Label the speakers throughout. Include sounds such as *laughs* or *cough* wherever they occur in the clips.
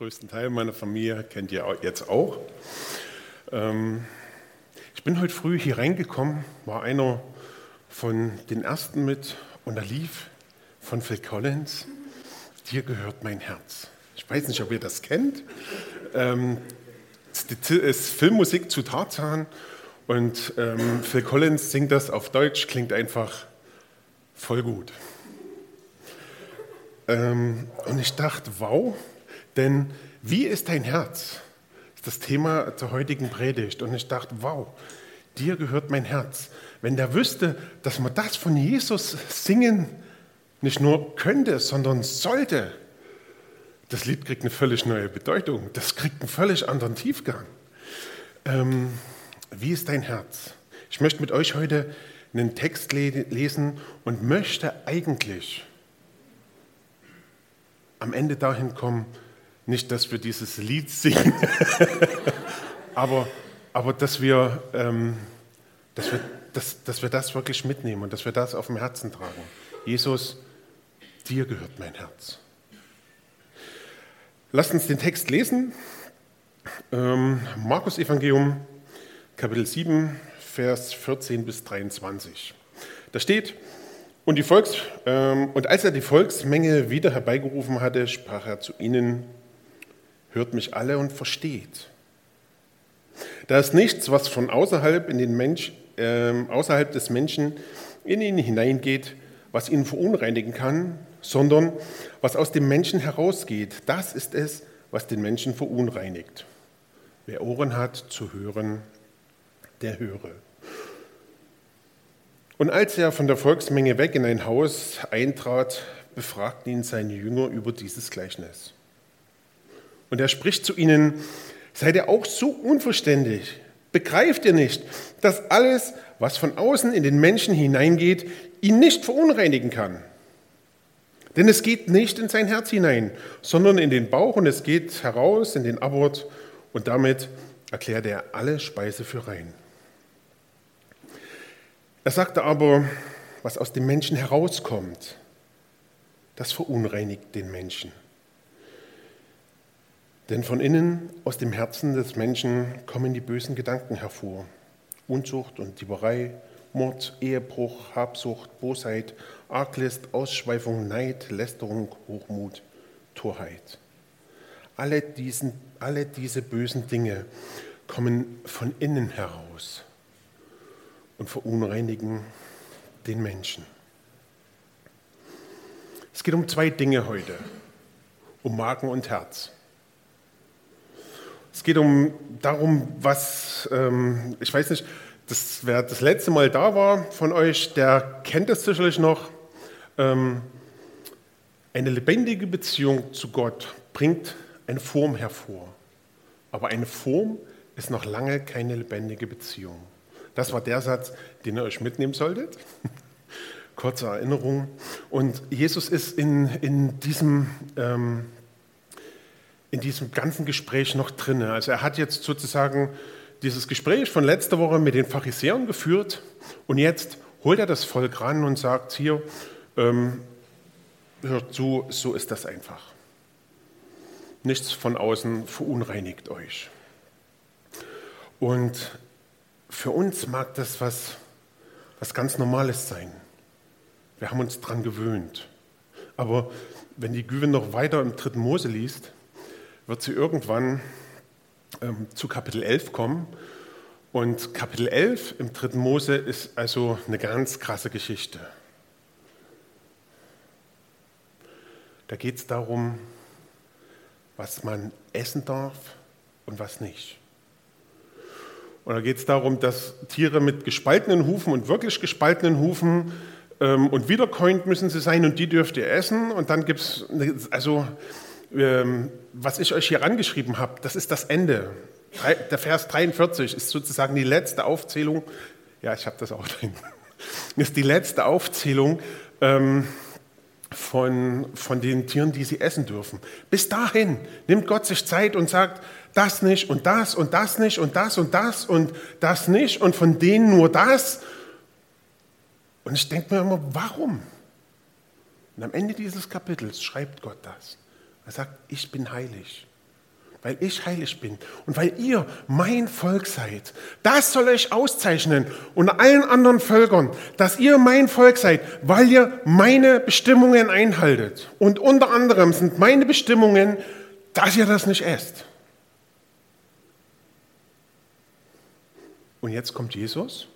Speaker 1: größten Teil meiner Familie kennt ihr jetzt auch. Ähm, ich bin heute früh hier reingekommen, war einer von den ersten mit und da lief von Phil Collins, dir gehört mein Herz. Ich weiß nicht, ob ihr das kennt. Ähm, es ist Filmmusik zu Tarzan und ähm, Phil Collins singt das auf Deutsch, klingt einfach voll gut. Und ich dachte, wow, denn wie ist dein Herz? Das ist das Thema zur heutigen Predigt. Und ich dachte, wow, dir gehört mein Herz. Wenn der wüsste, dass man das von Jesus singen nicht nur könnte, sondern sollte, das Lied kriegt eine völlig neue Bedeutung. Das kriegt einen völlig anderen Tiefgang. Ähm, wie ist dein Herz? Ich möchte mit euch heute einen Text lesen und möchte eigentlich am Ende dahin kommen, nicht, dass wir dieses Lied singen, *laughs* aber, aber dass, wir, ähm, dass, wir, dass, dass wir das wirklich mitnehmen und dass wir das auf dem Herzen tragen. Jesus, dir gehört mein Herz. Lasst uns den Text lesen. Ähm, Markus Evangelium, Kapitel 7, Vers 14 bis 23. Da steht, und, die Volks, ähm, und als er die Volksmenge wieder herbeigerufen hatte, sprach er zu ihnen, hört mich alle und versteht. Da ist nichts, was von außerhalb, in den Mensch, äh, außerhalb des Menschen in ihn hineingeht, was ihn verunreinigen kann, sondern was aus dem Menschen herausgeht. Das ist es, was den Menschen verunreinigt. Wer Ohren hat zu hören, der höre. Und als er von der Volksmenge weg in ein Haus eintrat, befragten ihn seine Jünger über dieses Gleichnis. Und er spricht zu ihnen, seid ihr auch so unverständlich? Begreift ihr nicht, dass alles, was von außen in den Menschen hineingeht, ihn nicht verunreinigen kann? Denn es geht nicht in sein Herz hinein, sondern in den Bauch und es geht heraus in den Abort und damit erklärt er alle Speise für rein. Er sagte aber, was aus dem Menschen herauskommt, das verunreinigt den Menschen. Denn von innen, aus dem Herzen des Menschen, kommen die bösen Gedanken hervor. Unzucht und Dieberei, Mord, Ehebruch, Habsucht, Bosheit, Arglist, Ausschweifung, Neid, Lästerung, Hochmut, Torheit. Alle, diesen, alle diese bösen Dinge kommen von innen heraus und verunreinigen den Menschen. Es geht um zwei Dinge heute, um Magen und Herz. Es geht um darum, was, ähm, ich weiß nicht, das, wer das letzte Mal da war von euch, der kennt es sicherlich noch. Ähm, eine lebendige Beziehung zu Gott bringt eine Form hervor. Aber eine Form ist noch lange keine lebendige Beziehung. Das war der Satz, den ihr euch mitnehmen solltet. *laughs* Kurze Erinnerung. Und Jesus ist in, in diesem ähm, in diesem ganzen Gespräch noch drin. Also er hat jetzt sozusagen dieses Gespräch von letzter Woche mit den Pharisäern geführt und jetzt holt er das Volk ran und sagt, hier, ähm, hört zu, so ist das einfach. Nichts von außen verunreinigt euch. Und für uns mag das was, was ganz Normales sein. Wir haben uns daran gewöhnt. Aber wenn die Güven noch weiter im dritten Mose liest, wird sie irgendwann ähm, zu Kapitel 11 kommen. Und Kapitel 11 im dritten Mose ist also eine ganz krasse Geschichte. Da geht es darum, was man essen darf und was nicht. Und da geht es darum, dass Tiere mit gespaltenen Hufen und wirklich gespaltenen Hufen ähm, und wiederkäuend müssen sie sein und die dürft ihr essen. Und dann gibt es, also ähm, was ich euch hier angeschrieben habe, das ist das Ende. Der Vers 43 ist sozusagen die letzte Aufzählung. Ja, ich habe das auch drin. *laughs* Ist die letzte Aufzählung ähm, von, von den Tieren, die sie essen dürfen. Bis dahin nimmt Gott sich Zeit und sagt, das nicht und das und das nicht und das und das und das nicht und von denen nur das. Und ich denke mir immer, warum? Und am Ende dieses Kapitels schreibt Gott das. Er sagt, ich bin heilig. weil ich heilig bin und weil ihr mein Volk seid. Das soll euch auszeichnen unter allen anderen Völkern, dass ihr mein Volk seid, weil ihr meine Bestimmungen einhaltet. Und unter anderem sind meine Bestimmungen, dass ihr das nicht esst. Und jetzt kommt Jesus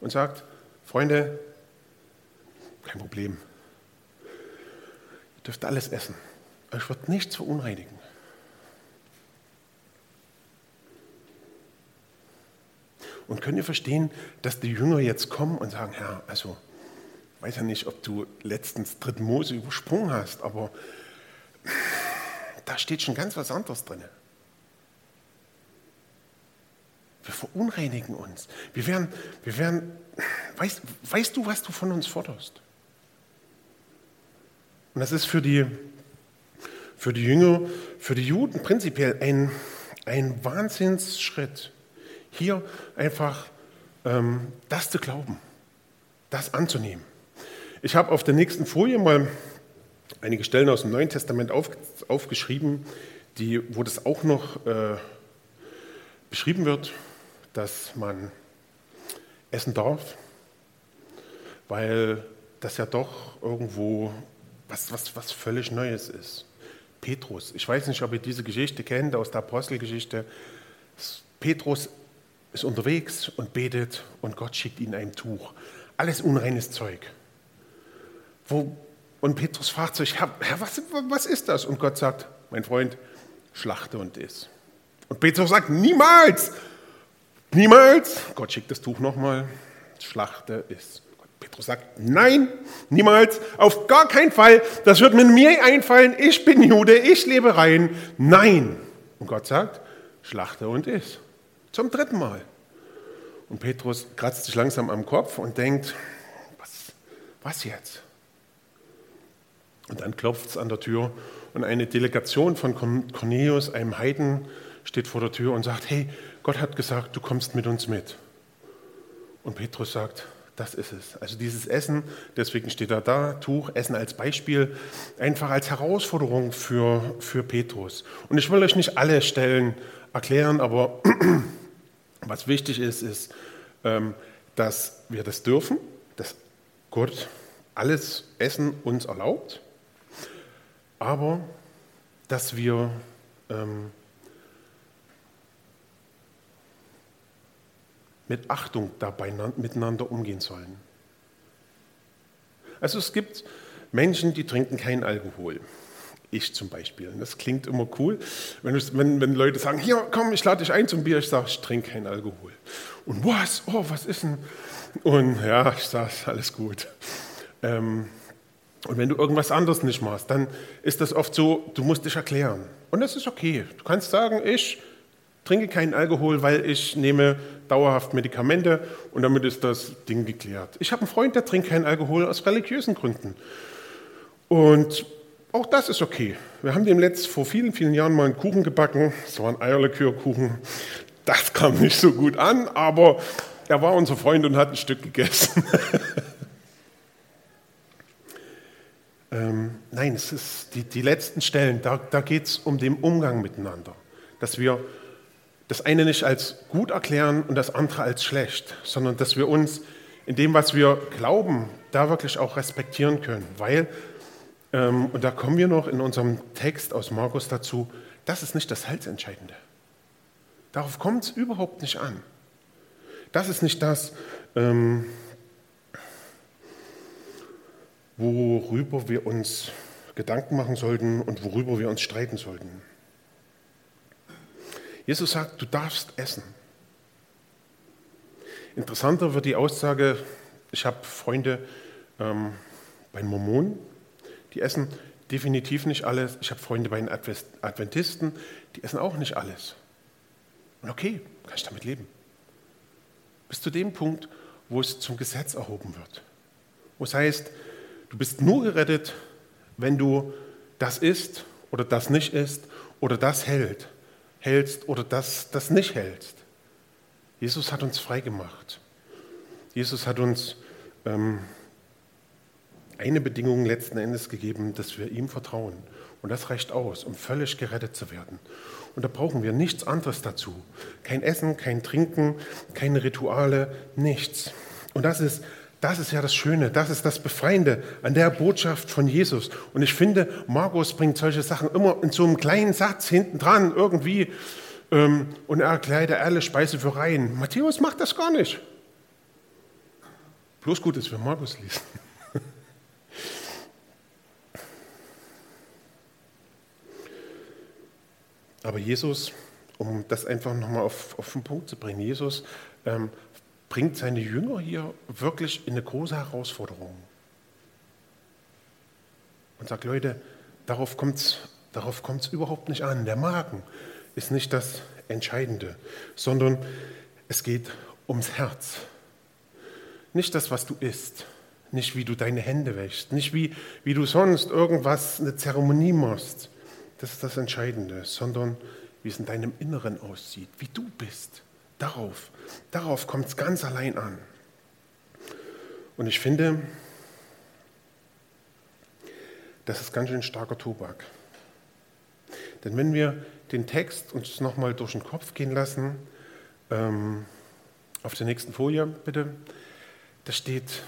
Speaker 1: und sagt, Freunde, kein Problem. Ihr dürft alles essen. Euch wird nichts verunreinigen. Und könnt ihr verstehen, dass die Jünger jetzt kommen und sagen, Herr, also, ich weiß ja nicht, ob du letztens dritten Mose übersprungen hast, aber da steht schon ganz was anderes drin. Wir verunreinigen uns. Wir werden, wir werden weißt, weißt du, was du von uns forderst? Und das ist für die, für die Jünger, für die Juden prinzipiell ein, ein Wahnsinnsschritt, hier einfach ähm, das zu glauben, das anzunehmen. Ich habe auf der nächsten Folie mal einige Stellen aus dem Neuen Testament auf, aufgeschrieben, die, wo das auch noch äh, beschrieben wird, dass man essen darf, weil das ja doch irgendwo was, was, was völlig Neues ist. Petrus, ich weiß nicht, ob ihr diese Geschichte kennt aus der Apostelgeschichte. Petrus ist unterwegs und betet und Gott schickt ihn ein Tuch. Alles unreines Zeug. Wo, und Petrus fragt sich, Herr, Herr was, was ist das? Und Gott sagt, mein Freund, schlachte und iss. Und Petrus sagt, niemals, niemals. Gott schickt das Tuch nochmal, schlachte, iss. Petrus sagt, nein, niemals, auf gar keinen Fall, das wird mir mir einfallen, ich bin Jude, ich lebe rein, nein. Und Gott sagt, schlachte und iss. Zum dritten Mal. Und Petrus kratzt sich langsam am Kopf und denkt, was, was jetzt? Und dann klopft es an der Tür und eine Delegation von Cornelius, einem Heiden, steht vor der Tür und sagt, hey, Gott hat gesagt, du kommst mit uns mit. Und Petrus sagt, das ist es. Also dieses Essen, deswegen steht er da, Tuch, Essen als Beispiel, einfach als Herausforderung für, für Petrus. Und ich will euch nicht alle Stellen erklären, aber *clears throat* was wichtig ist, ist, ähm, dass wir das dürfen, dass Gott alles Essen uns erlaubt, aber dass wir ähm, mit Achtung dabei miteinander umgehen sollen. Also es gibt Menschen, die trinken keinen Alkohol. Ich zum Beispiel. Und das klingt immer cool, wenn, wenn, wenn Leute sagen, hier, komm, ich lade dich ein zum Bier. Ich sage, ich trinke keinen Alkohol. Und was? Oh, was ist denn? Und ja, ich sage, alles gut. Ähm, und wenn du irgendwas anderes nicht machst, dann ist das oft so, du musst dich erklären. Und das ist okay. Du kannst sagen, ich trinke keinen Alkohol, weil ich nehme dauerhaft Medikamente und damit ist das Ding geklärt. Ich habe einen Freund, der trinkt keinen Alkohol aus religiösen Gründen. Und auch das ist okay. Wir haben dem letzt vor vielen, vielen Jahren mal einen Kuchen gebacken. Es war ein Eierlikörkuchen. Das kam nicht so gut an, aber er war unser Freund und hat ein Stück gegessen. *laughs* ähm, nein, es ist die, die letzten Stellen, da, da geht es um den Umgang miteinander. Dass wir das eine nicht als gut erklären und das andere als schlecht, sondern dass wir uns in dem, was wir glauben, da wirklich auch respektieren können. Weil ähm, und da kommen wir noch in unserem Text aus Markus dazu, das ist nicht das Halsentscheidende. Darauf kommt es überhaupt nicht an. Das ist nicht das, ähm, worüber wir uns Gedanken machen sollten und worüber wir uns streiten sollten. Jesus sagt, du darfst essen. Interessanter wird die Aussage, ich habe Freunde ähm, bei Mormonen, die essen definitiv nicht alles. Ich habe Freunde bei den Adventisten, die essen auch nicht alles. Und okay, kann ich damit leben. Bis zu dem Punkt, wo es zum Gesetz erhoben wird. Wo es heißt, du bist nur gerettet, wenn du das isst oder das nicht isst oder das hält, hältst oder das, das nicht hältst. Jesus hat uns frei gemacht. Jesus hat uns ähm, eine Bedingung letzten Endes gegeben, dass wir ihm vertrauen. Und das reicht aus, um völlig gerettet zu werden. Und da brauchen wir nichts anderes dazu. Kein Essen, kein Trinken, keine Rituale, nichts. Und das ist, das ist ja das Schöne, das ist das Befreiende an der Botschaft von Jesus. Und ich finde, Markus bringt solche Sachen immer in so einem kleinen Satz hinten dran irgendwie ähm, und er erklärt alle Speise für Reihen. Matthäus macht das gar nicht. Bloß gut, dass wir Markus lesen. *laughs* Aber Jesus, um das einfach nochmal auf, auf den Punkt zu bringen, Jesus ähm, bringt seine Jünger hier wirklich in eine große Herausforderung. Und sagt, Leute, darauf kommt es darauf kommt's überhaupt nicht an. Der Magen ist nicht das Entscheidende, sondern es geht ums Herz. Nicht das, was du isst, nicht wie du deine Hände wäschst, nicht wie, wie du sonst irgendwas, eine Zeremonie machst, das ist das Entscheidende, sondern wie es in deinem Inneren aussieht, wie du bist. Darauf, darauf kommt es ganz allein an. Und ich finde, das ist ganz schön starker Tobak. Denn wenn wir den Text uns nochmal durch den Kopf gehen lassen, ähm, auf der nächsten Folie bitte, da steht,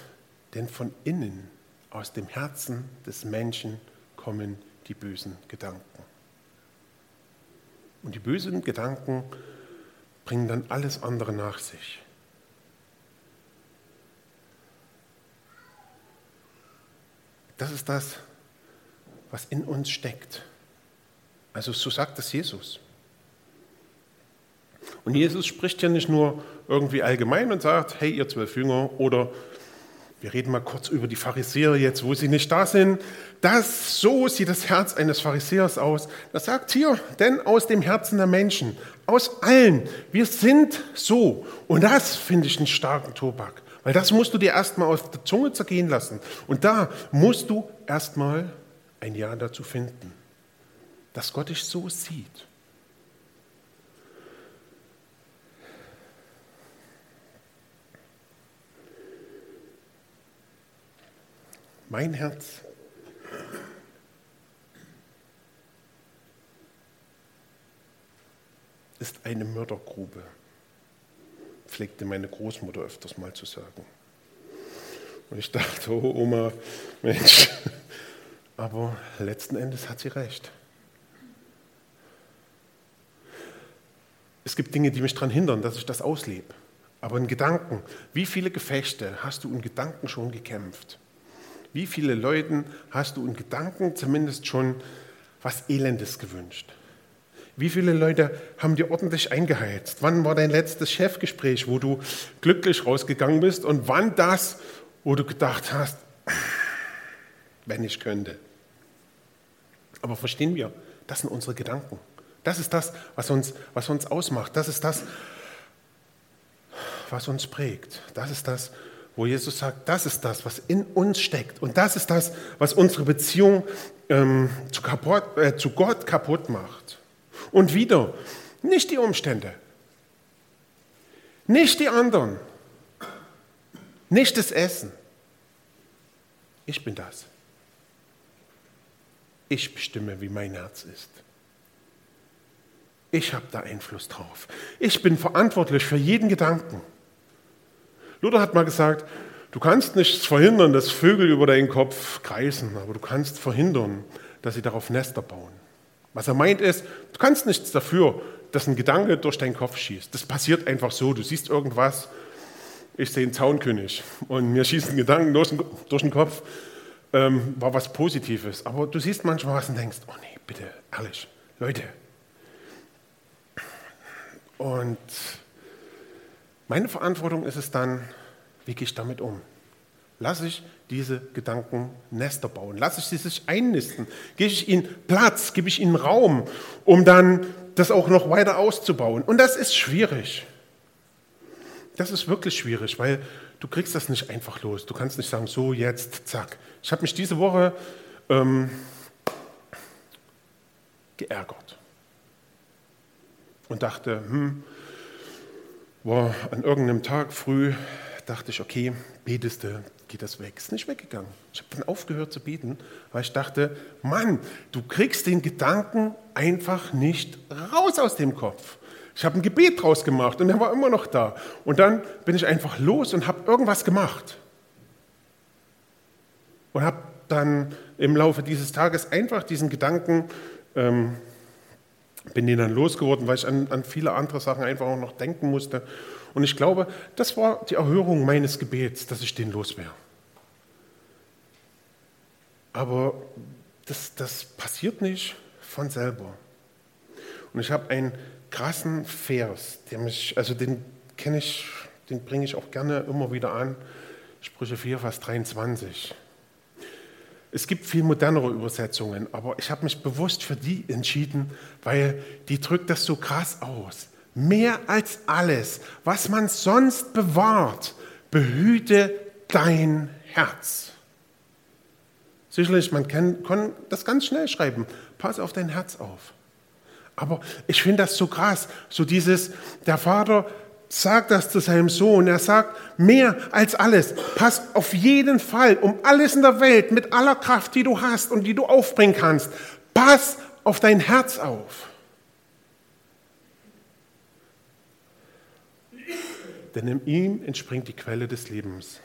Speaker 1: denn von innen, aus dem Herzen des Menschen kommen die bösen Gedanken. Und die bösen Gedanken bringen dann alles andere nach sich. Das ist das, was in uns steckt. Also so sagt es Jesus. Und Jesus spricht ja nicht nur irgendwie allgemein und sagt, hey ihr zwölf Jünger oder wir reden mal kurz über die Pharisäer jetzt, wo sie nicht da sind. Das, so sieht das Herz eines Pharisäers aus. Das sagt hier, denn aus dem Herzen der Menschen, aus allen, wir sind so. Und das finde ich einen starken Tobak. Weil das musst du dir erstmal auf der Zunge zergehen lassen. Und da musst du erstmal ein Ja dazu finden, dass Gott dich so sieht. Mein Herz ist eine Mördergrube, pflegte meine Großmutter öfters mal zu sagen. Und ich dachte, oh Oma, Mensch, aber letzten Endes hat sie recht. Es gibt Dinge, die mich daran hindern, dass ich das auslebe. Aber in Gedanken, wie viele Gefechte hast du in Gedanken schon gekämpft? Wie viele Leuten hast du in Gedanken zumindest schon was Elendes gewünscht? Wie viele Leute haben dir ordentlich eingeheizt? Wann war dein letztes Chefgespräch, wo du glücklich rausgegangen bist? Und wann das, wo du gedacht hast, wenn ich könnte? Aber verstehen wir, das sind unsere Gedanken. Das ist das, was uns, was uns ausmacht. Das ist das, was uns prägt. Das ist das, wo Jesus sagt, das ist das, was in uns steckt. Und das ist das, was unsere Beziehung ähm, zu, kaputt, äh, zu Gott kaputt macht. Und wieder, nicht die Umstände, nicht die anderen, nicht das Essen. Ich bin das. Ich bestimme, wie mein Herz ist. Ich habe da Einfluss drauf. Ich bin verantwortlich für jeden Gedanken. Luther hat mal gesagt, du kannst nichts verhindern, dass Vögel über deinen Kopf kreisen, aber du kannst verhindern, dass sie darauf Nester bauen. Was er meint ist, du kannst nichts dafür, dass ein Gedanke durch deinen Kopf schießt. Das passiert einfach so. Du siehst irgendwas, ich sehe einen Zaunkönig und mir schießt ein Gedanke durch den, durch den Kopf, ähm, war was Positives. Aber du siehst manchmal was und denkst, oh nee, bitte, ehrlich, Leute. Und meine Verantwortung ist es dann, wie gehe ich damit um? Lasse ich diese Gedanken Nester bauen? Lasse ich sie sich einnisten? Gebe ich ihnen Platz? Gebe ich ihnen Raum, um dann das auch noch weiter auszubauen? Und das ist schwierig. Das ist wirklich schwierig, weil du kriegst das nicht einfach los. Du kannst nicht sagen, so jetzt, zack. Ich habe mich diese Woche ähm, geärgert und dachte, hm, war an irgendeinem Tag früh, dachte ich, okay, betest du, geht das weg. Ist nicht weggegangen. Ich habe dann aufgehört zu beten, weil ich dachte, Mann, du kriegst den Gedanken einfach nicht raus aus dem Kopf. Ich habe ein Gebet draus gemacht und er war immer noch da. Und dann bin ich einfach los und habe irgendwas gemacht. Und habe dann im Laufe dieses Tages einfach diesen Gedanken, ähm, bin den dann losgeworden, weil ich an, an viele andere Sachen einfach auch noch denken musste. Und ich glaube, das war die Erhörung meines Gebets, dass ich den los wäre. Aber das, das passiert nicht von selber. Und ich habe einen krassen Vers, der mich, also den kenne ich, den bringe ich auch gerne immer wieder an. Sprüche 4, Vers 23. Es gibt viel modernere Übersetzungen, aber ich habe mich bewusst für die entschieden, weil die drückt das so krass aus. Mehr als alles, was man sonst bewahrt, behüte dein Herz. Sicherlich, man kann, kann das ganz schnell schreiben. Pass auf dein Herz auf. Aber ich finde das so krass, so dieses, der Vater sagt das zu seinem Sohn. Er sagt, mehr als alles, pass auf jeden Fall um alles in der Welt mit aller Kraft, die du hast und die du aufbringen kannst. Pass auf dein Herz auf. Denn in ihm entspringt die Quelle des Lebens.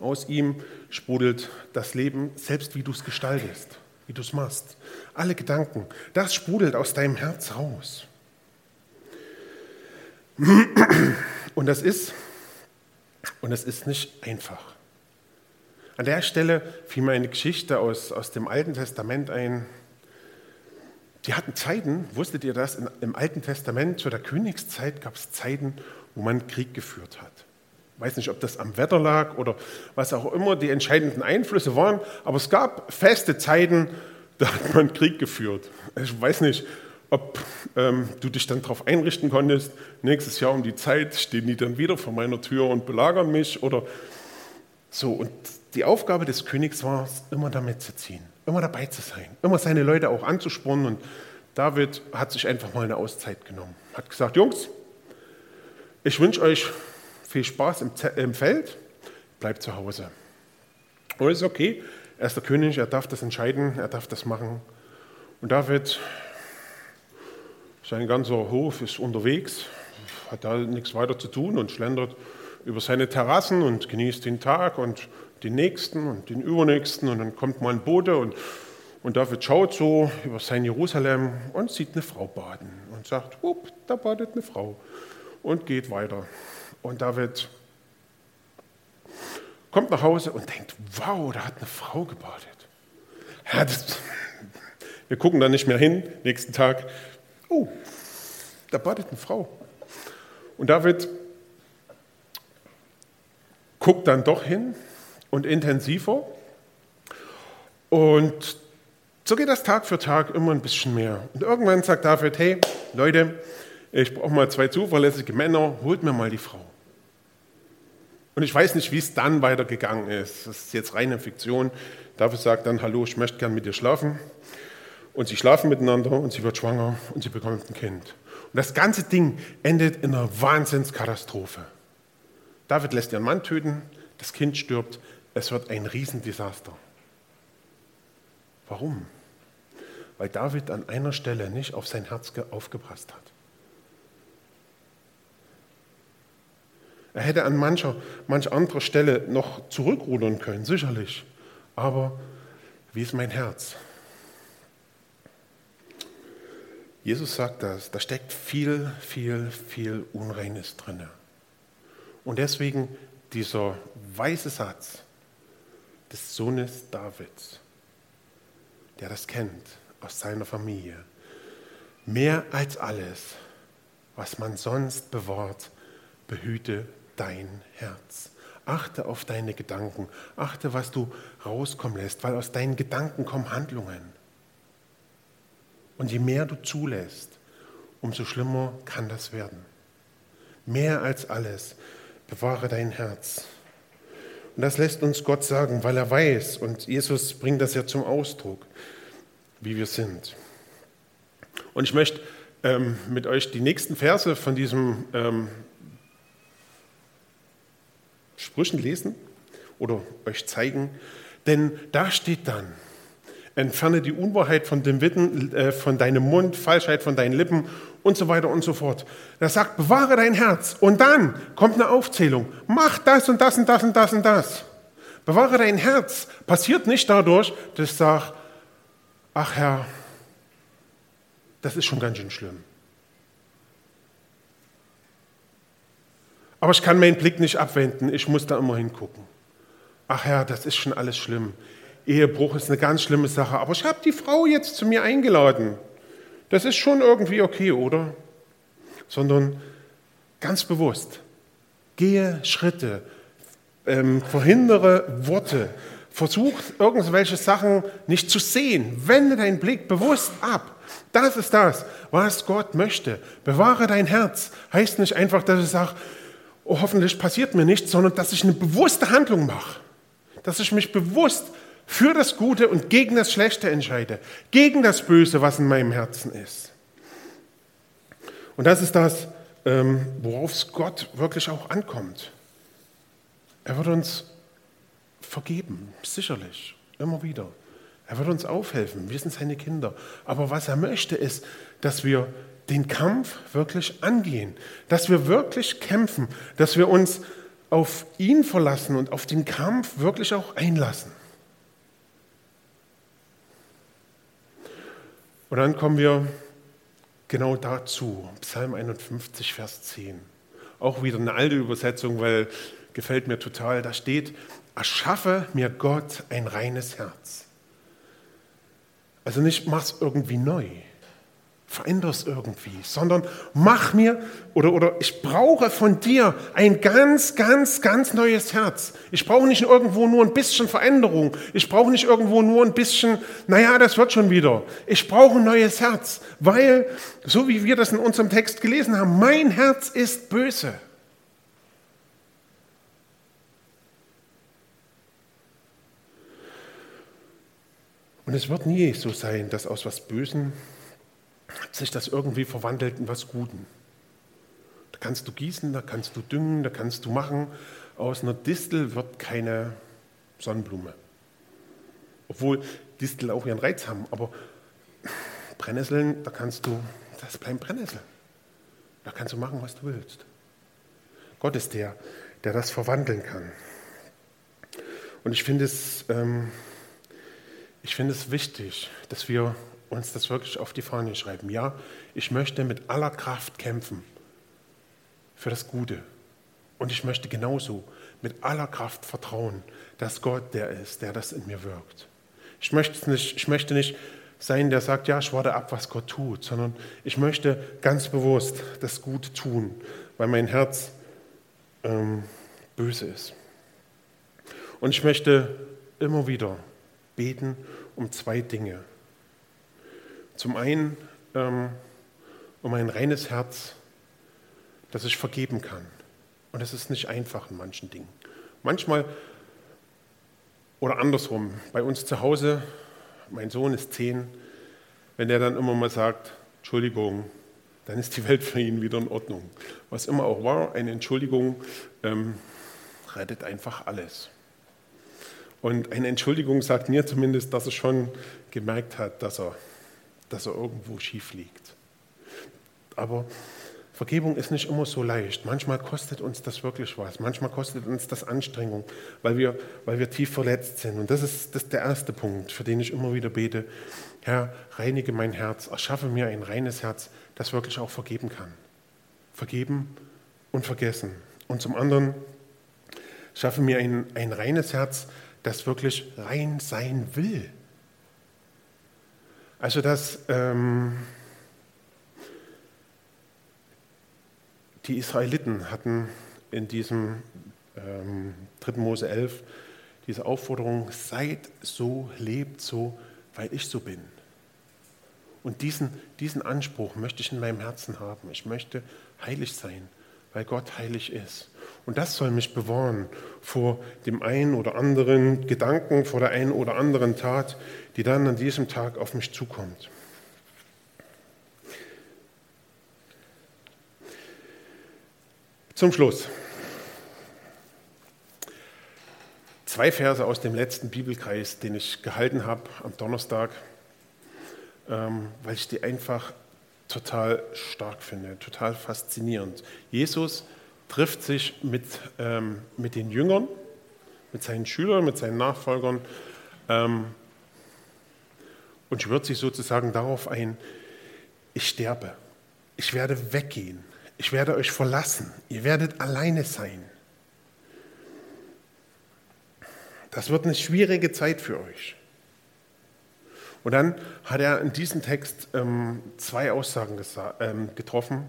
Speaker 1: Aus ihm sprudelt das Leben, selbst wie du es gestaltest, wie du es machst. Alle Gedanken, das sprudelt aus deinem Herz raus. Und das ist, und das ist nicht einfach. An der Stelle fiel mir eine Geschichte aus, aus dem Alten Testament ein. Die hatten Zeiten, wusstet ihr das? Im Alten Testament, zu der Königszeit, gab es Zeiten, wo man Krieg geführt hat. Weiß nicht, ob das am Wetter lag oder was auch immer die entscheidenden Einflüsse waren, aber es gab feste Zeiten, *laughs* da hat man Krieg geführt. Ich weiß nicht, ob ähm, du dich dann darauf einrichten konntest, nächstes Jahr um die Zeit stehen die dann wieder vor meiner Tür und belagern mich oder so. Und die Aufgabe des Königs war es, immer damit zu ziehen, immer dabei zu sein, immer seine Leute auch anzuspornen. Und David hat sich einfach mal eine Auszeit genommen, hat gesagt, Jungs, ich wünsche euch viel Spaß im, im Feld, bleibt zu Hause. Und ist okay, er ist der König, er darf das entscheiden, er darf das machen. Und David sein ganzer Hof ist unterwegs, hat da nichts weiter zu tun und schlendert über seine Terrassen und genießt den Tag und den nächsten und den übernächsten. Und dann kommt mal ein Bote und, und David schaut so über sein Jerusalem und sieht eine Frau baden und sagt, da badet eine Frau und geht weiter. Und David kommt nach Hause und denkt, wow, da hat eine Frau gebadet. Ja, das, wir gucken da nicht mehr hin, nächsten Tag oh, da badet eine Frau. Und David guckt dann doch hin und intensiver. Und so geht das Tag für Tag immer ein bisschen mehr. Und irgendwann sagt David, hey Leute, ich brauche mal zwei zuverlässige Männer, holt mir mal die Frau. Und ich weiß nicht, wie es dann weitergegangen ist. Das ist jetzt reine Fiktion. David sagt dann, hallo, ich möchte gern mit dir schlafen. Und sie schlafen miteinander und sie wird schwanger und sie bekommt ein Kind. Und das ganze Ding endet in einer Wahnsinnskatastrophe. David lässt ihren Mann töten, das Kind stirbt, es wird ein Riesendesaster. Warum? Weil David an einer Stelle nicht auf sein Herz aufgepasst hat. Er hätte an mancher, manch anderer Stelle noch zurückrudern können, sicherlich. Aber wie ist mein Herz? Jesus sagt das, da steckt viel, viel, viel Unreines drin. Und deswegen dieser weise Satz des Sohnes Davids, der das kennt aus seiner Familie. Mehr als alles, was man sonst bewahrt, behüte dein Herz. Achte auf deine Gedanken, achte, was du rauskommen lässt, weil aus deinen Gedanken kommen Handlungen. Und je mehr du zulässt, umso schlimmer kann das werden. Mehr als alles, bewahre dein Herz. Und das lässt uns Gott sagen, weil er weiß, und Jesus bringt das ja zum Ausdruck, wie wir sind. Und ich möchte ähm, mit euch die nächsten Verse von diesem ähm, Sprüchen lesen oder euch zeigen, denn da steht dann, entferne die Unwahrheit von, dem Witten, äh, von deinem Mund, Falschheit von deinen Lippen und so weiter und so fort. Er sagt, bewahre dein Herz und dann kommt eine Aufzählung, mach das und das und das und das und das. Bewahre dein Herz. Passiert nicht dadurch, dass ich sage, ach Herr, das ist schon ganz schön schlimm. Aber ich kann meinen Blick nicht abwenden, ich muss da immer hingucken. Ach Herr, das ist schon alles schlimm. Ehebruch ist eine ganz schlimme Sache, aber ich habe die Frau jetzt zu mir eingeladen. Das ist schon irgendwie okay, oder? Sondern ganz bewusst, gehe Schritte, ähm, verhindere Worte, versuch irgendwelche Sachen nicht zu sehen, wende deinen Blick bewusst ab. Das ist das, was Gott möchte. Bewahre dein Herz. Heißt nicht einfach, dass ich sage, oh, hoffentlich passiert mir nichts, sondern dass ich eine bewusste Handlung mache. Dass ich mich bewusst für das Gute und gegen das Schlechte entscheide. Gegen das Böse, was in meinem Herzen ist. Und das ist das, ähm, worauf es Gott wirklich auch ankommt. Er wird uns vergeben, sicherlich, immer wieder. Er wird uns aufhelfen, wir sind seine Kinder. Aber was er möchte, ist, dass wir den Kampf wirklich angehen, dass wir wirklich kämpfen, dass wir uns auf ihn verlassen und auf den Kampf wirklich auch einlassen. Und dann kommen wir genau dazu, Psalm 51, Vers 10. Auch wieder eine alte Übersetzung, weil gefällt mir total. Da steht, erschaffe mir Gott ein reines Herz. Also nicht mach's irgendwie neu, veränder es irgendwie, sondern mach mir oder, oder ich brauche von dir ein ganz, ganz, ganz neues Herz. Ich brauche nicht irgendwo nur ein bisschen Veränderung. Ich brauche nicht irgendwo nur ein bisschen, naja, das wird schon wieder. Ich brauche ein neues Herz, weil, so wie wir das in unserem Text gelesen haben, mein Herz ist böse. Und es wird nie so sein, dass aus was Bösen sich das irgendwie verwandelt in was Guten. Da kannst du gießen, da kannst du düngen, da kannst du machen. Aus einer Distel wird keine Sonnenblume. Obwohl Distel auch ihren Reiz haben, aber Brennnesseln, da kannst du, das bleiben Brennnessel. Da kannst du machen, was du willst. Gott ist der, der das verwandeln kann. Und ich finde es ähm, ich finde es wichtig, dass wir uns das wirklich auf die Fahne schreiben. Ja, ich möchte mit aller Kraft kämpfen für das Gute. Und ich möchte genauso mit aller Kraft vertrauen, dass Gott der ist, der das in mir wirkt. Ich möchte nicht, ich möchte nicht sein, der sagt, ja, ich warte ab, was Gott tut, sondern ich möchte ganz bewusst das Gute tun, weil mein Herz ähm, böse ist. Und ich möchte immer wieder beten um zwei Dinge. Zum einen ähm, um ein reines Herz, das ich vergeben kann. Und das ist nicht einfach in manchen Dingen. Manchmal oder andersrum, bei uns zu Hause, mein Sohn ist zehn, wenn der dann immer mal sagt, Entschuldigung, dann ist die Welt für ihn wieder in Ordnung. Was immer auch war, eine Entschuldigung ähm, rettet einfach alles. Und eine Entschuldigung sagt mir zumindest, dass er schon gemerkt hat, dass er, dass er irgendwo schief liegt. Aber Vergebung ist nicht immer so leicht. Manchmal kostet uns das wirklich was. Manchmal kostet uns das Anstrengung, weil wir, weil wir tief verletzt sind. Und das ist, das ist der erste Punkt, für den ich immer wieder bete. Herr, reinige mein Herz, erschaffe mir ein reines Herz, das wirklich auch vergeben kann. Vergeben und vergessen. Und zum anderen, schaffe mir ein, ein reines Herz, das wirklich rein sein will. Also dass ähm, die Israeliten hatten in diesem ähm, 3. Mose 11 diese Aufforderung, seid so, lebt so, weil ich so bin. Und diesen, diesen Anspruch möchte ich in meinem Herzen haben. Ich möchte heilig sein, weil Gott heilig ist. Und das soll mich bewahren vor dem einen oder anderen Gedanken, vor der einen oder anderen Tat, die dann an diesem Tag auf mich zukommt. Zum Schluss. zwei Verse aus dem letzten Bibelkreis, den ich gehalten habe am Donnerstag, ähm, weil ich die einfach total stark finde, total faszinierend. Jesus trifft sich mit, ähm, mit den Jüngern, mit seinen Schülern, mit seinen Nachfolgern ähm, und schwört sich sozusagen darauf ein, ich sterbe, ich werde weggehen, ich werde euch verlassen, ihr werdet alleine sein. Das wird eine schwierige Zeit für euch. Und dann hat er in diesem Text ähm, zwei Aussagen ähm, getroffen.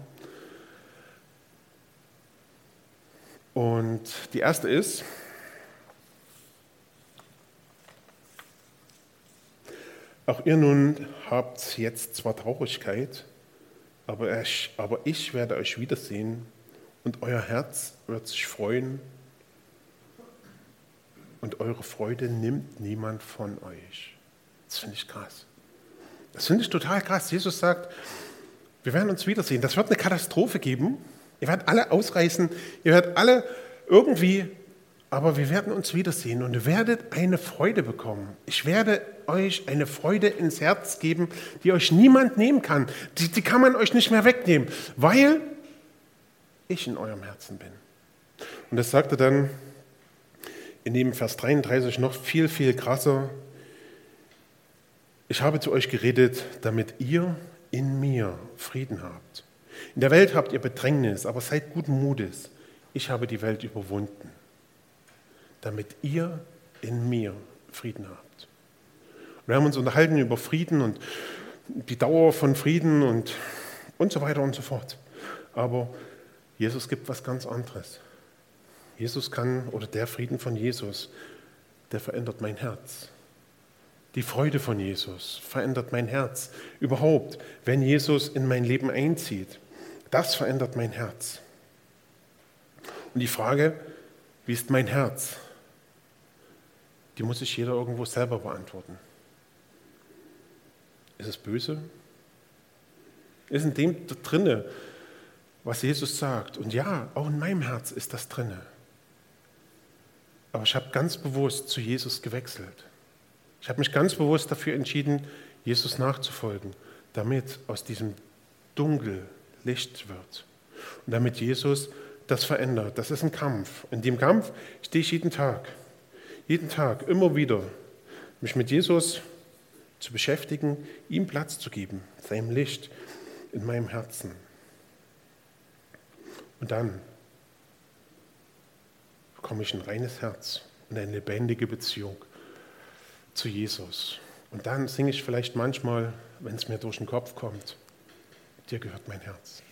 Speaker 1: Und die erste ist, auch ihr nun habt jetzt zwar Traurigkeit, aber ich, aber ich werde euch wiedersehen und euer Herz wird sich freuen und eure Freude nimmt niemand von euch. Das finde ich krass. Das finde ich total krass. Jesus sagt, wir werden uns wiedersehen. Das wird eine Katastrophe geben. Ihr werdet alle ausreißen, ihr werdet alle irgendwie, aber wir werden uns wiedersehen und ihr werdet eine Freude bekommen. Ich werde euch eine Freude ins Herz geben, die euch niemand nehmen kann. Die, die kann man euch nicht mehr wegnehmen, weil ich in eurem Herzen bin. Und das sagte dann in dem Vers 33 noch viel, viel krasser. Ich habe zu euch geredet, damit ihr in mir Frieden habt. In der Welt habt ihr Bedrängnis, aber seid guten Mutes. Ich habe die Welt überwunden, damit ihr in mir Frieden habt. Wir haben uns unterhalten über Frieden und die Dauer von Frieden und, und so weiter und so fort. Aber Jesus gibt was ganz anderes. Jesus kann, oder der Frieden von Jesus, der verändert mein Herz. Die Freude von Jesus verändert mein Herz. Überhaupt, wenn Jesus in mein Leben einzieht, das verändert mein Herz. Und die Frage, wie ist mein Herz? Die muss sich jeder irgendwo selber beantworten. Ist es böse? Ist in dem drinne, was Jesus sagt? Und ja, auch in meinem Herz ist das drinne. Aber ich habe ganz bewusst zu Jesus gewechselt. Ich habe mich ganz bewusst dafür entschieden, Jesus nachzufolgen, damit aus diesem Dunkel Licht wird. Und damit Jesus das verändert. Das ist ein Kampf. In dem Kampf stehe ich jeden Tag. Jeden Tag, immer wieder, mich mit Jesus zu beschäftigen, ihm Platz zu geben, seinem Licht in meinem Herzen. Und dann bekomme ich ein reines Herz und eine lebendige Beziehung zu Jesus. Und dann singe ich vielleicht manchmal, wenn es mir durch den Kopf kommt, dir gehört mein Herz.